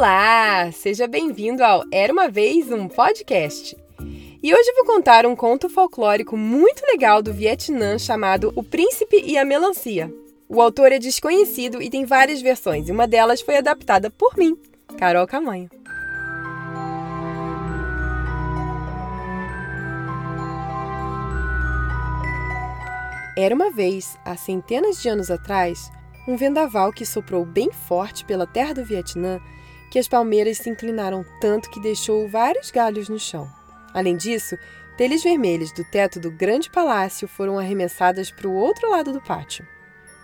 Olá! Seja bem-vindo ao Era uma Vez um Podcast. E hoje vou contar um conto folclórico muito legal do Vietnã chamado O Príncipe e a Melancia. O autor é desconhecido e tem várias versões, e uma delas foi adaptada por mim, Carol Camanho. Era uma vez, há centenas de anos atrás, um vendaval que soprou bem forte pela terra do Vietnã que as palmeiras se inclinaram tanto que deixou vários galhos no chão. Além disso, telhas vermelhas do teto do grande palácio foram arremessadas para o outro lado do pátio.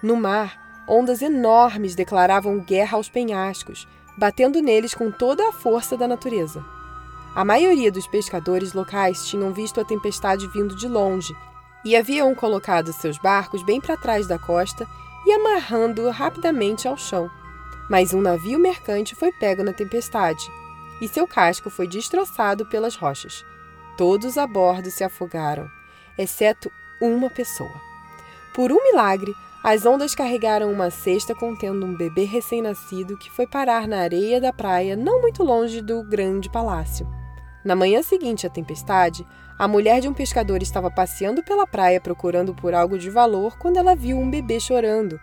No mar, ondas enormes declaravam guerra aos penhascos, batendo neles com toda a força da natureza. A maioria dos pescadores locais tinham visto a tempestade vindo de longe e haviam colocado seus barcos bem para trás da costa e amarrando-o rapidamente ao chão. Mas um navio mercante foi pego na tempestade e seu casco foi destroçado pelas rochas. Todos a bordo se afogaram, exceto uma pessoa. Por um milagre, as ondas carregaram uma cesta contendo um bebê recém-nascido que foi parar na areia da praia não muito longe do grande palácio. Na manhã seguinte à tempestade, a mulher de um pescador estava passeando pela praia procurando por algo de valor quando ela viu um bebê chorando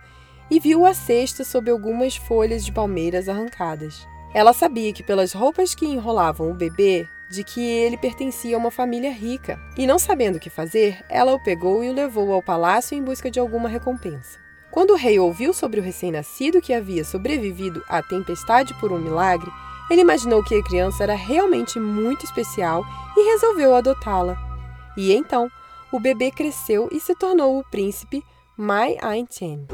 e viu a cesta sob algumas folhas de palmeiras arrancadas. Ela sabia que pelas roupas que enrolavam o bebê, de que ele pertencia a uma família rica, e não sabendo o que fazer, ela o pegou e o levou ao palácio em busca de alguma recompensa. Quando o rei ouviu sobre o recém-nascido que havia sobrevivido à tempestade por um milagre, ele imaginou que a criança era realmente muito especial e resolveu adotá-la. E então, o bebê cresceu e se tornou o príncipe Mai Ain-chen.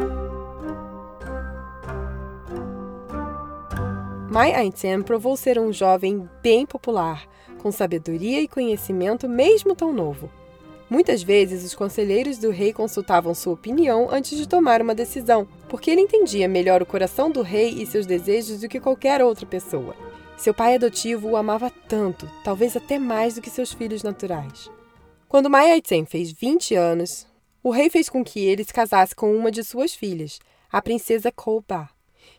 Mai Ain-chen provou ser um jovem bem popular, com sabedoria e conhecimento mesmo tão novo. Muitas vezes, os conselheiros do rei consultavam sua opinião antes de tomar uma decisão, porque ele entendia melhor o coração do rei e seus desejos do que qualquer outra pessoa. Seu pai adotivo o amava tanto, talvez até mais do que seus filhos naturais. Quando Mai Aitsen fez 20 anos, o rei fez com que ele se casasse com uma de suas filhas, a princesa Koba,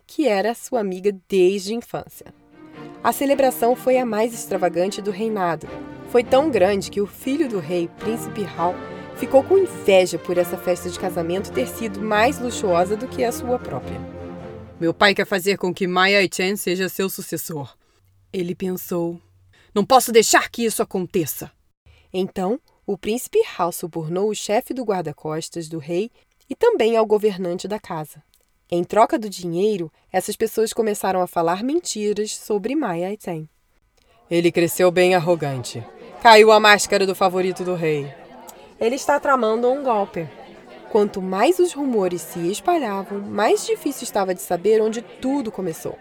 que era sua amiga desde a infância. A celebração foi a mais extravagante do reinado, foi tão grande que o filho do rei, Príncipe Hal, ficou com inveja por essa festa de casamento ter sido mais luxuosa do que a sua própria. Meu pai quer fazer com que Maya Chen seja seu sucessor. Ele pensou. Não posso deixar que isso aconteça. Então, o príncipe Hal subornou o chefe do guarda-costas do rei e também ao governante da casa. Em troca do dinheiro, essas pessoas começaram a falar mentiras sobre Maya Chen. Ele cresceu bem arrogante. Caiu a máscara do favorito do rei. Ele está tramando um golpe. Quanto mais os rumores se espalhavam, mais difícil estava de saber onde tudo começou.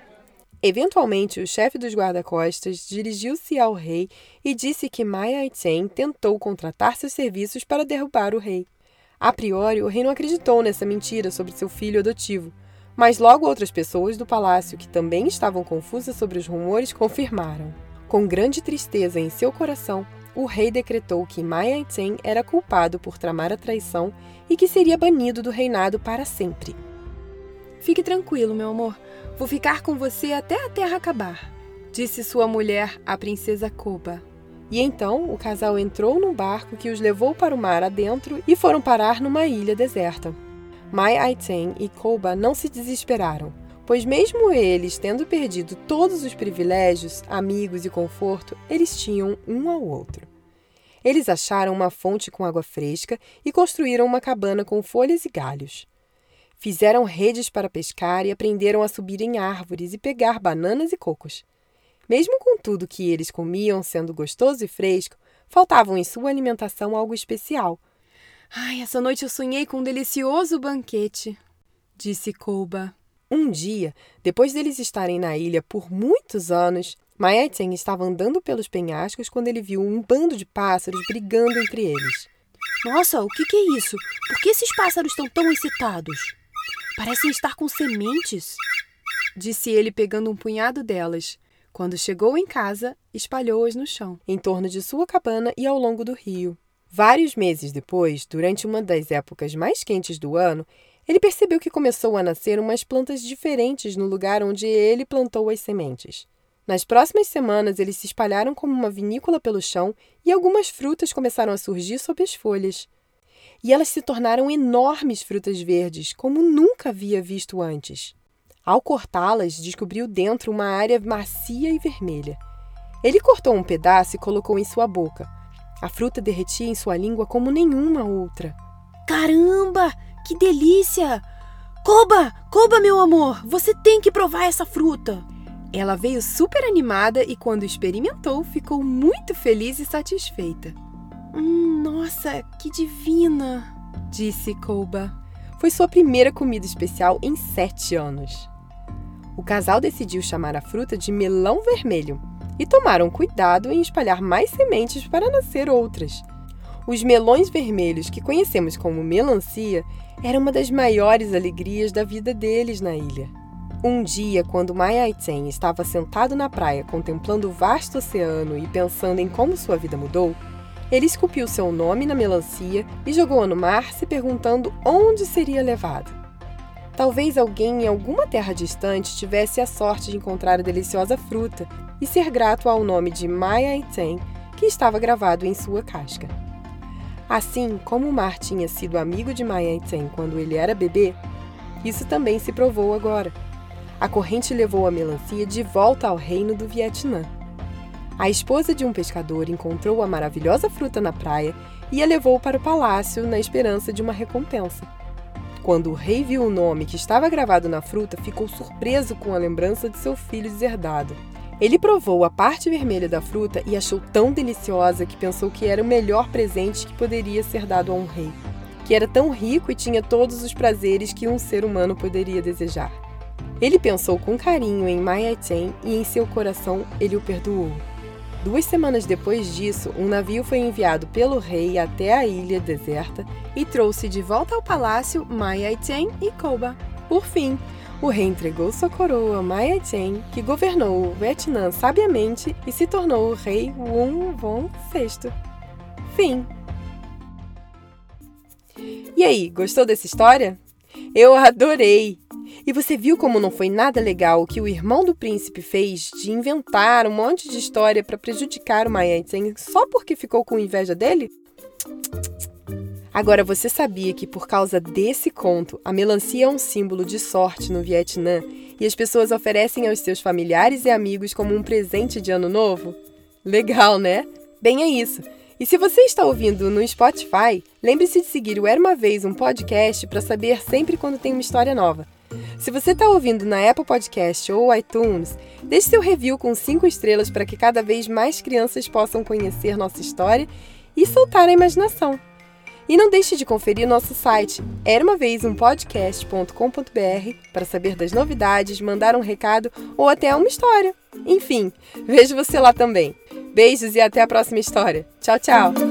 Eventualmente, o chefe dos guarda-costas dirigiu-se ao rei e disse que Mai Aitchen tentou contratar seus serviços para derrubar o rei. A priori, o rei não acreditou nessa mentira sobre seu filho adotivo, mas logo outras pessoas do palácio que também estavam confusas sobre os rumores confirmaram. Com grande tristeza em seu coração, o rei decretou que Mai Aitchen era culpado por tramar a traição e que seria banido do reinado para sempre. Fique tranquilo, meu amor. Vou ficar com você até a terra acabar, disse sua mulher, a princesa Koba. E então o casal entrou num barco que os levou para o mar adentro e foram parar numa ilha deserta. Mai Aitchen e Koba não se desesperaram pois, mesmo eles tendo perdido todos os privilégios, amigos e conforto, eles tinham um ao outro. Eles acharam uma fonte com água fresca e construíram uma cabana com folhas e galhos. Fizeram redes para pescar e aprenderam a subir em árvores e pegar bananas e cocos. Mesmo com tudo que eles comiam sendo gostoso e fresco, faltavam em sua alimentação algo especial. Ai, essa noite eu sonhei com um delicioso banquete, disse Koba. Um dia, depois deles estarem na ilha por muitos anos, Maetzen estava andando pelos penhascos quando ele viu um bando de pássaros brigando entre eles. Nossa, o que, que é isso? Por que esses pássaros estão tão excitados? Parecem estar com sementes, disse ele pegando um punhado delas. Quando chegou em casa, espalhou-as no chão, em torno de sua cabana e ao longo do rio. Vários meses depois, durante uma das épocas mais quentes do ano, ele percebeu que começou a nascer umas plantas diferentes no lugar onde ele plantou as sementes. Nas próximas semanas, eles se espalharam como uma vinícola pelo chão e algumas frutas começaram a surgir sob as folhas. E elas se tornaram enormes frutas verdes, como nunca havia visto antes. Ao cortá-las, descobriu dentro uma área macia e vermelha. Ele cortou um pedaço e colocou em sua boca. A fruta derretia em sua língua como nenhuma outra. Caramba! Que delícia! Koba! Koba, meu amor! Você tem que provar essa fruta! Ela veio super animada e, quando experimentou, ficou muito feliz e satisfeita. Hum, nossa, que divina! disse Koba. Foi sua primeira comida especial em sete anos. O casal decidiu chamar a fruta de melão vermelho e tomaram cuidado em espalhar mais sementes para nascer outras. Os melões vermelhos que conhecemos como melancia eram uma das maiores alegrias da vida deles na ilha. Um dia, quando Mai estava sentado na praia contemplando o vasto oceano e pensando em como sua vida mudou, ele esculpiu seu nome na melancia e jogou-a no mar, se perguntando onde seria levado. Talvez alguém em alguma terra distante tivesse a sorte de encontrar a deliciosa fruta e ser grato ao nome de Mai Aiten, que estava gravado em sua casca. Assim como o mar tinha sido amigo de Mai Aiten quando ele era bebê, isso também se provou agora a corrente levou a melancia de volta ao reino do Vietnã. A esposa de um pescador encontrou a maravilhosa fruta na praia e a levou para o palácio na esperança de uma recompensa. Quando o rei viu o nome que estava gravado na fruta, ficou surpreso com a lembrança de seu filho deserdado. Ele provou a parte vermelha da fruta e achou tão deliciosa que pensou que era o melhor presente que poderia ser dado a um rei, que era tão rico e tinha todos os prazeres que um ser humano poderia desejar. Ele pensou com carinho em Maya Chen e em seu coração ele o perdoou. Duas semanas depois disso, um navio foi enviado pelo rei até a ilha deserta e trouxe de volta ao palácio Maya Chen e Koba. Por fim, o rei entregou sua coroa a Maya Chen, que governou o Vietnã sabiamente e se tornou o rei Wun Von VI. Fim. E aí, gostou dessa história? Eu adorei! E você viu como não foi nada legal o que o irmão do príncipe fez de inventar um monte de história para prejudicar o Mayantzen só porque ficou com inveja dele? Agora, você sabia que por causa desse conto, a melancia é um símbolo de sorte no Vietnã e as pessoas oferecem aos seus familiares e amigos como um presente de ano novo? Legal, né? Bem, é isso. E se você está ouvindo no Spotify, lembre-se de seguir o Era uma Vez um podcast para saber sempre quando tem uma história nova. Se você está ouvindo na Apple Podcast ou iTunes, deixe seu review com 5 estrelas para que cada vez mais crianças possam conhecer nossa história e soltar a imaginação. E não deixe de conferir nosso site era para saber das novidades, mandar um recado ou até uma história. Enfim, vejo você lá também. Beijos e até a próxima história. Tchau, tchau!